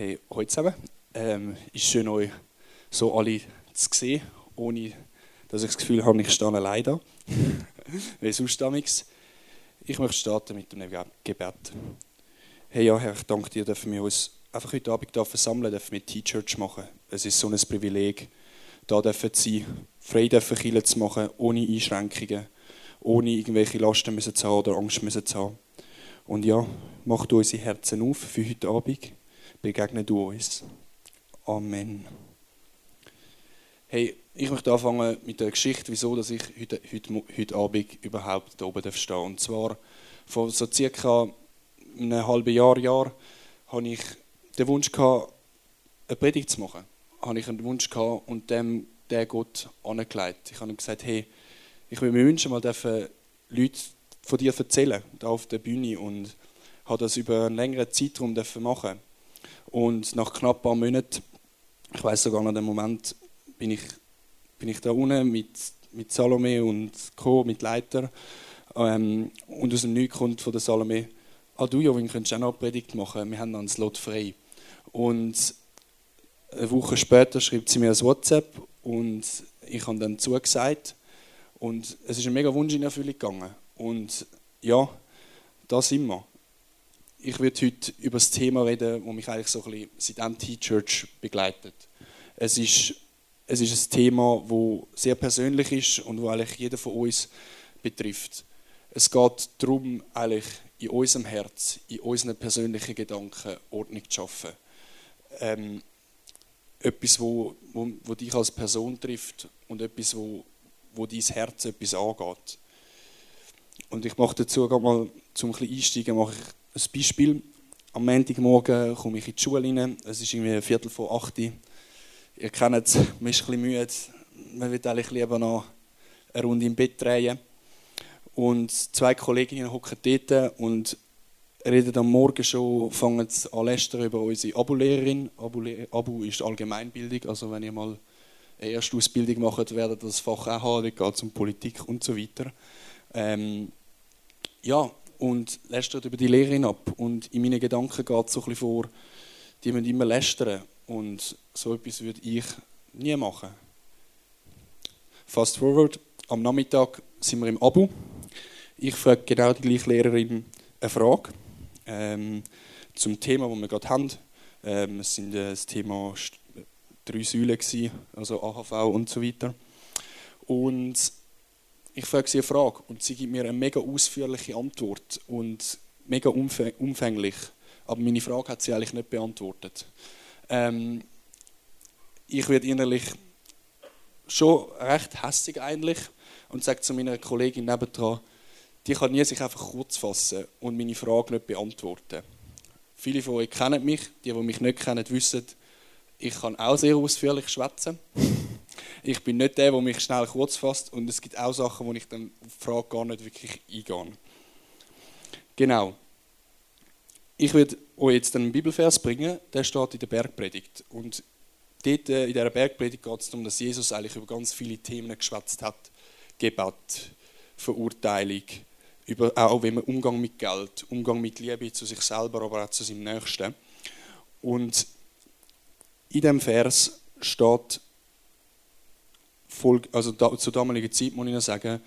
Hey, heute zusammen. Ähm, ist schön, euch so alle zu sehen, ohne dass ich das Gefühl habe, ich stehe allein da. Wie sonst damals. Ich möchte starten mit dem Gebet. Hey, ja, Herr, ich danke dir, dass wir uns einfach heute Abend versammeln dürfen, mit T-Church machen. Es ist so ein Privileg, dürfen zu sein, frei dürfen zu machen, ohne Einschränkungen, ohne irgendwelche Lasten zu haben oder Angst zu haben. Und ja, mach du unsere Herzen auf für heute Abend begegne du uns. Amen. Hey, ich möchte anfangen mit der Geschichte, wieso dass ich heute, heute, heute Abend überhaupt hier oben stehe. Und zwar vor so circa einem halben Jahr, Jahr, hatte ich den Wunsch gehabt, eine Predigt zu machen. Habe ich einen Wunsch gehabt und dem der Gott angelegt. Ich habe ihm gesagt, hey, ich würde mir wünschen, mal dürfen Leute von dir erzählen, da auf der Bühne und habe das über einen längeren Zeitraum machen und nach knapp ein paar Monaten, ich weiß sogar noch den Moment, bin ich, bin ich da unten mit, mit Salome und Co., mit Leiter. Ähm, und aus dem Nichts kommt von der Salome, ah du Jovin, könntest auch noch eine Predigt machen, wir haben einen Slot frei. Und eine Woche später schreibt sie mir ein WhatsApp und ich habe dann zugesagt. Und es ist ein mega Wunsch in Erfüllung gegangen. Und ja, da sind wir ich werde heute über das Thema reden, das mich eigentlich so ein bisschen seit Anti-Church begleitet. Es ist, es ist ein Thema, das sehr persönlich ist und das eigentlich jeder von uns betrifft. Es geht darum, eigentlich in unserem Herz, in unseren persönlichen Gedanken Ordnung zu schaffen. Ähm, etwas, wo, wo, wo dich als Person trifft und etwas, wo, wo dein Herz etwas angeht. Und ich mache dazu mal zum Einsteigen mache ich ein Beispiel. Am Montagmorgen komme ich in die Schule rein. Es ist irgendwie ein Viertel vor acht. Ihr kennt es, man ist ein bisschen müde. Man will eigentlich lieber noch eine Runde im Bett drehen. Und zwei Kolleginnen hocken dort und reden am Morgen schon, fangen an lästern über unsere Abu-Lehrerin. Abu, ist Allgemeinbildung, also wenn ihr mal eine erste Ausbildung macht, werdet ihr das Fach auch haben, da geht es um Politik und so weiter. Ähm, ja, und lästert über die Lehrerin ab. Und in meinen Gedanken geht es so ein bisschen vor, die müssen immer lästern. Und so etwas würde ich nie machen. Fast forward, am Nachmittag sind wir im Abu. Ich frage genau die gleiche Lehrerin eine Frage ähm, zum Thema, das wir gerade haben. Ähm, es sind äh, das Thema drei Säulen, also AHV und so weiter. Und ich frage sie eine Frage und sie gibt mir eine mega ausführliche Antwort und mega umfänglich. Aber meine Frage hat sie eigentlich nicht beantwortet. Ähm, ich werde innerlich schon recht hässig eigentlich und sage zu meiner Kollegin nebendran, die kann nie sich einfach kurz fassen und meine Frage nicht beantworten. Viele von euch kennen mich, die, die mich nicht kennen, wissen, ich kann auch sehr ausführlich schwätzen. Ich bin nicht der, der mich schnell kurz fasst und es gibt auch Sachen, wo ich dann auf die Frage gar nicht wirklich eingehe. Genau. Ich werde euch jetzt einen Bibelvers bringen, der steht in der Bergpredigt. Und dort äh, in dieser Bergpredigt geht es darum, dass Jesus eigentlich über ganz viele Themen geschwätzt hat. Gebet, Verurteilung, über auch wie man Umgang mit Geld, Umgang mit Liebe zu sich selber, aber auch zu seinem Nächsten. Und in dem Vers steht also da, zur damaligen Zeit muss ich noch sagen,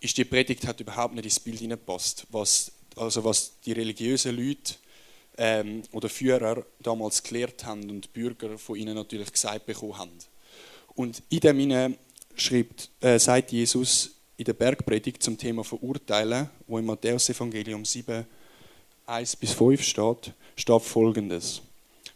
ist die Predigt hat überhaupt nicht ins Bild hineingepasst, was, also was die religiösen Leute ähm, oder Führer damals gelehrt haben und die Bürger von ihnen natürlich gesagt bekommen haben. Und in dem hinein schreibt, äh, sagt Jesus in der Bergpredigt zum Thema Verurteilen, wo im Matthäus-Evangelium 7, 1 bis 5 steht, steht folgendes.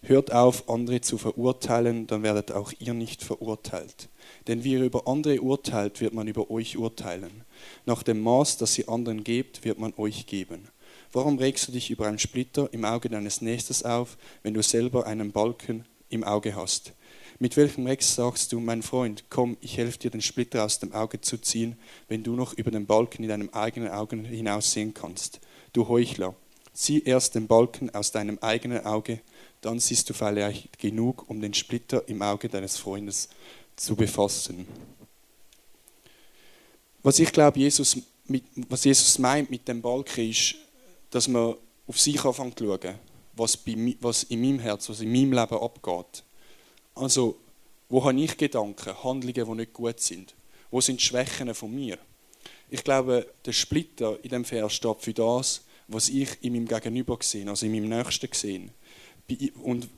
Hört auf, andere zu verurteilen, dann werdet auch ihr nicht verurteilt. Denn wie ihr über andere urteilt, wird man über euch urteilen. Nach dem Maß, das ihr anderen gebt, wird man euch geben. Warum regst du dich über einen Splitter im Auge deines Nächstes auf, wenn du selber einen Balken im Auge hast? Mit welchem Recht sagst du, mein Freund, komm, ich helfe dir, den Splitter aus dem Auge zu ziehen, wenn du noch über den Balken in deinem eigenen Auge hinaussehen kannst? Du Heuchler, zieh erst den Balken aus deinem eigenen Auge, dann siehst du vielleicht genug, um den Splitter im Auge deines Freundes zu befassen. Was ich glaube, Jesus, was Jesus meint mit dem Balken ist, dass man auf sich anfängt zu schauen. was, bei, was in meinem Herz, was in meinem Leben abgeht. Also, wo habe ich Gedanken, Handlungen, die nicht gut sind? Wo sind die Schwächen von mir? Ich glaube, der Splitter in dem Vers steht für das, was ich in meinem Gegenüber sehe, also in meinem Nächsten sehe. Und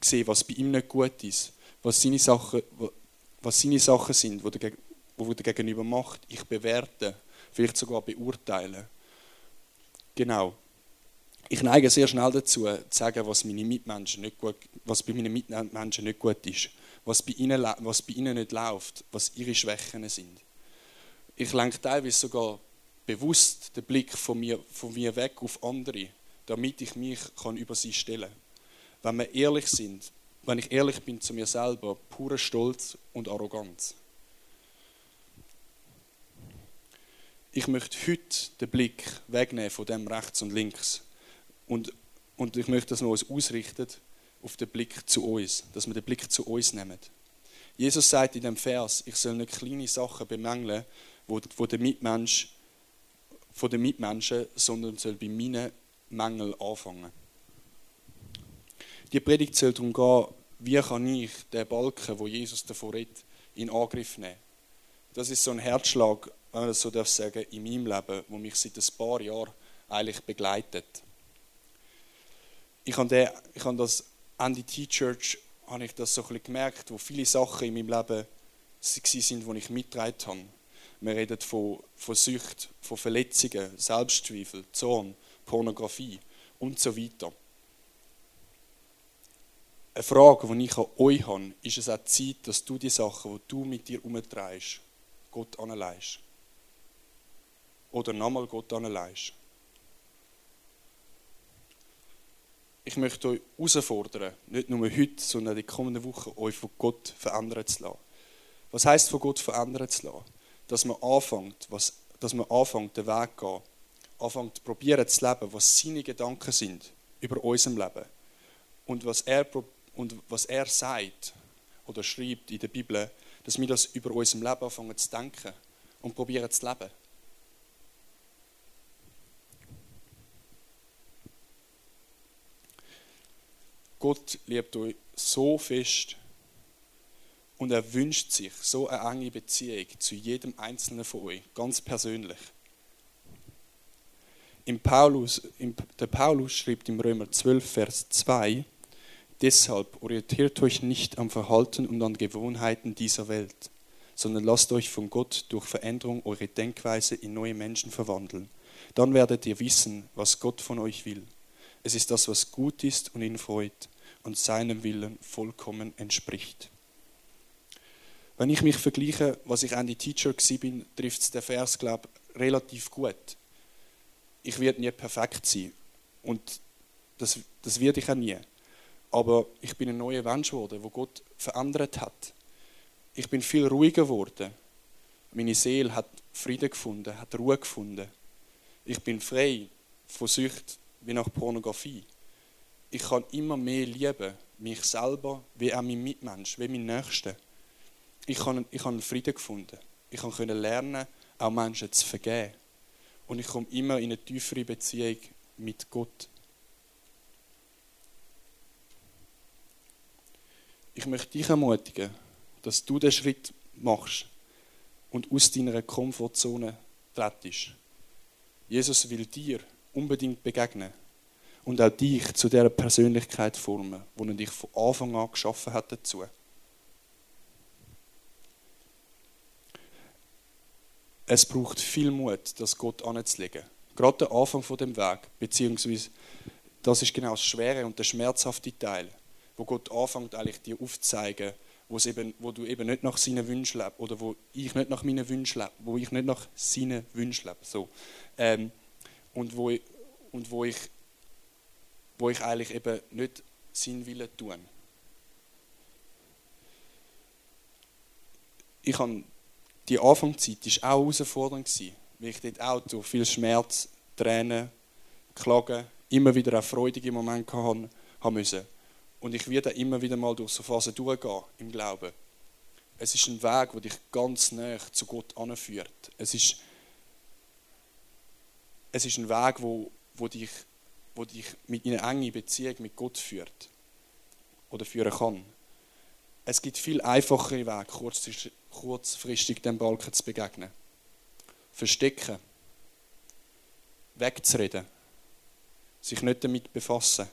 sehe, was bei ihm nicht gut ist, was seine Sachen, was seine Sachen sind, die der, wo der Gegenüber macht. Ich bewerte, vielleicht sogar beurteile. Genau. Ich neige sehr schnell dazu, zu sagen, was, meine Mitmenschen nicht gut, was bei meinen Mitmenschen nicht gut ist, was bei, ihnen, was bei ihnen nicht läuft, was ihre Schwächen sind. Ich lenke teilweise sogar bewusst den Blick von mir, von mir weg auf andere, damit ich mich kann über sie stellen kann. Wenn wir ehrlich sind, wenn ich ehrlich bin zu mir selber, purer Stolz und Arroganz. Ich möchte heute den Blick wegnehmen von dem rechts und links und, und ich möchte, dass wir uns ausrichten auf den Blick zu uns, dass wir den Blick zu uns nehmen. Jesus sagt in dem Vers, ich soll nicht kleine Sachen bemängeln, wo, wo der Mitmensch, von den Mitmenschen, sondern soll bei meinen Mängeln anfangen. Die Predigt soll darum gehen, wie kann ich den Balken, wo Jesus davor redet, in Angriff nehmen. Das ist so ein Herzschlag, wenn man das so darf sagen, in meinem Leben, wo mich seit ein paar Jahren eigentlich begleitet ich habe, den, ich habe T-Church habe ich das so ein bisschen gemerkt, wo viele Sachen in meinem Leben sind, die ich mitgetragen habe. Wir reden von, von Sucht, von Verletzungen, Selbstzweifel, Zorn, Pornografie und so weiter. Eine Frage, die ich an euch habe, ist es auch Zeit, dass du die Sachen, die du mit dir umtreibst, Gott anleihst? Oder nochmal Gott anleihst? ich möchte euch herausfordern, nicht nur heute, sondern die kommenden Wochen, euch von Gott verändern zu lassen. Was heißt von Gott verändern zu lassen? Dass man anfängt, was, dass man anfängt, den Weg zu gehen, anfängt, probieren zu leben, was seine Gedanken sind über unserem Leben. Und was er, und was er sagt oder schreibt in der Bibel, dass wir das über unserem Leben anfangen zu denken und probieren zu leben. Gott liebt euch so fest und er wünscht sich so eine enge Beziehung zu jedem Einzelnen von euch, ganz persönlich. Im Paulus, im, der Paulus schreibt im Römer 12, Vers 2, Deshalb orientiert euch nicht am Verhalten und an Gewohnheiten dieser Welt, sondern lasst euch von Gott durch Veränderung eure Denkweise in neue Menschen verwandeln. Dann werdet ihr wissen, was Gott von euch will es ist das, was gut ist und ihn freut und seinem Willen vollkommen entspricht. Wenn ich mich vergleiche, was ich an die Teacher bin, trifft es der Vers, glaube ich, relativ gut. Ich werde nie perfekt sein und das, das werde ich auch nie. Aber ich bin ein neuer Mensch geworden, wo Gott verändert hat. Ich bin viel ruhiger geworden. Meine Seele hat Frieden gefunden, hat Ruhe gefunden. Ich bin frei von Sucht, wie nach Pornografie. Ich kann immer mehr lieben, mich selber, wie auch mein Mitmensch, wie mein Nächster. Ich habe ich hab Frieden gefunden. Ich konnte lernen, auch Menschen zu vergeben. Und ich komme immer in eine tiefere Beziehung mit Gott. Ich möchte dich ermutigen, dass du den Schritt machst und aus deiner Komfortzone trittst. Jesus will dir unbedingt begegnen und auch dich zu der Persönlichkeit formen, wo er dich von Anfang an geschaffen hat dazu. Es braucht viel Mut, das Gott anzulegen. Gerade der Anfang von dem Weg, beziehungsweise das ist genau das schwere und der schmerzhafte Teil, wo Gott anfängt eigentlich dir aufzuzeigen, wo, eben, wo du eben nicht nach seinen Wünschen lebst oder wo ich nicht nach meinen Wünschen lebe, wo ich nicht nach seinen Wünschen lebe. So. Ähm, und wo ich, und wo ich, wo ich eigentlich eben nicht seinen Willen tun. Ich habe die Anfangszeit war auch herausfordernd, weil ich dort auch durch viel Schmerz, Tränen, Klagen, immer wieder auch freudige Momente haben, müssen. Und ich werde immer wieder mal durch so Phasen durchgehen im Glauben. Es ist ein Weg, der dich ganz näher zu Gott anführt. Es ist es ist ein Weg, wo, wo dich wo dich mit in eine enge Beziehung mit Gott führt oder führen kann. Es gibt viel einfachere Wege, kurzfristig dem Balken zu begegnen. Verstecken, wegzureden, sich nicht damit befassen.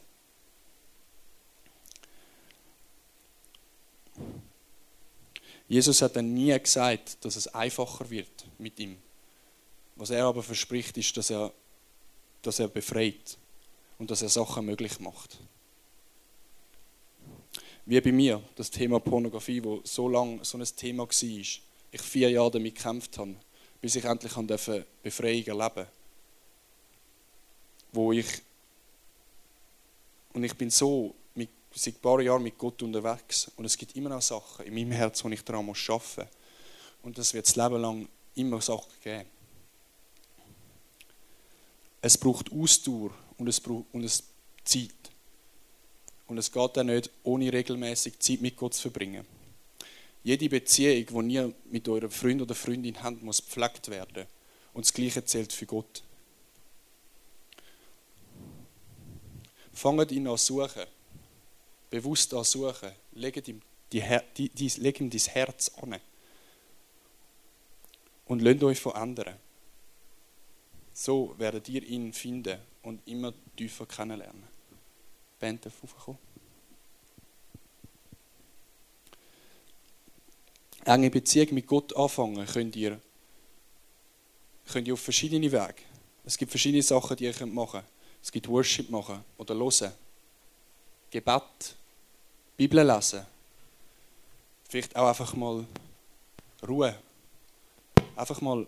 Jesus hat dann nie gesagt, dass es einfacher wird mit ihm. Was er aber verspricht, ist, dass er, dass er befreit und dass er Sachen möglich macht. Wie bei mir, das Thema Pornografie, wo so lange so ein Thema war, ich vier Jahre damit gekämpft habe, bis ich endlich Befreiung erleben durfte. Wo ich und ich bin so mit, seit ein paar Jahren mit Gott unterwegs und es gibt immer noch Sachen in meinem Herz, die ich daran arbeiten muss. Und das wird das Leben lang immer Sachen geben. Es braucht Ausdauer und es braucht und es Zeit. Und es geht auch nicht, ohne regelmäßig Zeit mit Gott zu verbringen. Jede Beziehung, die ihr mit eurem Freund oder Freundin habt, muss gepflegt werden. Und das Gleiche zählt für Gott. Fangt ihn an suchen. Bewusst an suchen. Legt ihm, die, die, die, legt ihm dein Herz an. Und lasst euch verändern. So werdet ihr ihn finden und immer tiefer kennenlernen. Band darf raufkommen. Enge Beziehung mit Gott anfangen könnt ihr, könnt ihr auf verschiedene Wege. Es gibt verschiedene Sachen, die ihr machen könnt. Es gibt Worship machen oder hören. Gebet, Bibel lesen. Vielleicht auch einfach mal Ruhe. Einfach mal,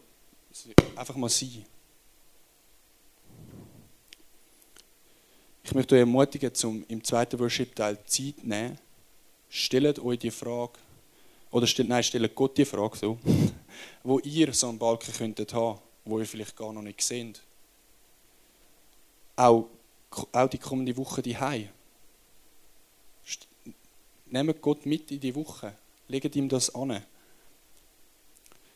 einfach mal sein. Ich möchte euch ermutigen, zum im zweiten Worship-Teil Zeit zu nehmen. Stellt euch die Frage, oder stellt, nein, stellt Gott die Frage so, wo ihr so einen Balken könntet haben, wo ihr vielleicht gar noch nicht seht. Auch, auch die kommende Woche die Nehmt Gott mit in die Woche. Legt ihm das an.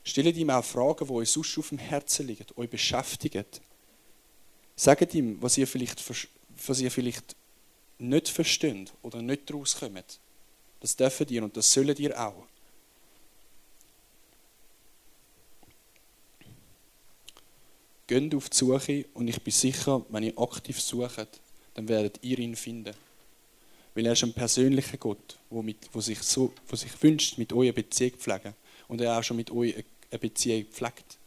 Stellt ihm auch Fragen, die euch sonst auf dem Herzen liegen, euch beschäftigen. Sagt ihm, was ihr vielleicht was ihr vielleicht nicht versteht oder nicht daraus kommt. Das dürfen ihr und das sollen ihr auch. Geht auf die Suche und ich bin sicher, wenn ihr aktiv sucht, dann werdet ihr ihn finden. Weil er ist ein persönlicher Gott, der, der, sich, so, sich wünscht, mit euch eine Beziehung zu pflegen. Und er auch schon mit euch eine Beziehung pflegt.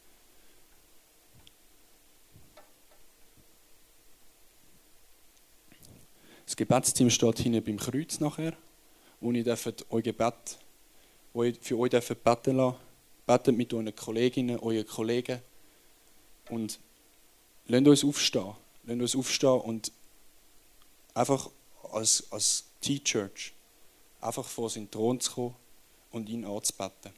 Das Gebetsteam steht hinten beim Kreuz nachher, wo ihr euer Gebet, für euch dürft beten lassen. Betet mit euren Kolleginnen, euren Kollegen und lasst uns aufstehen. Lasst uns aufstehen und einfach als, als T-Church einfach vor seinen Thron zu kommen und ihn anzubeten.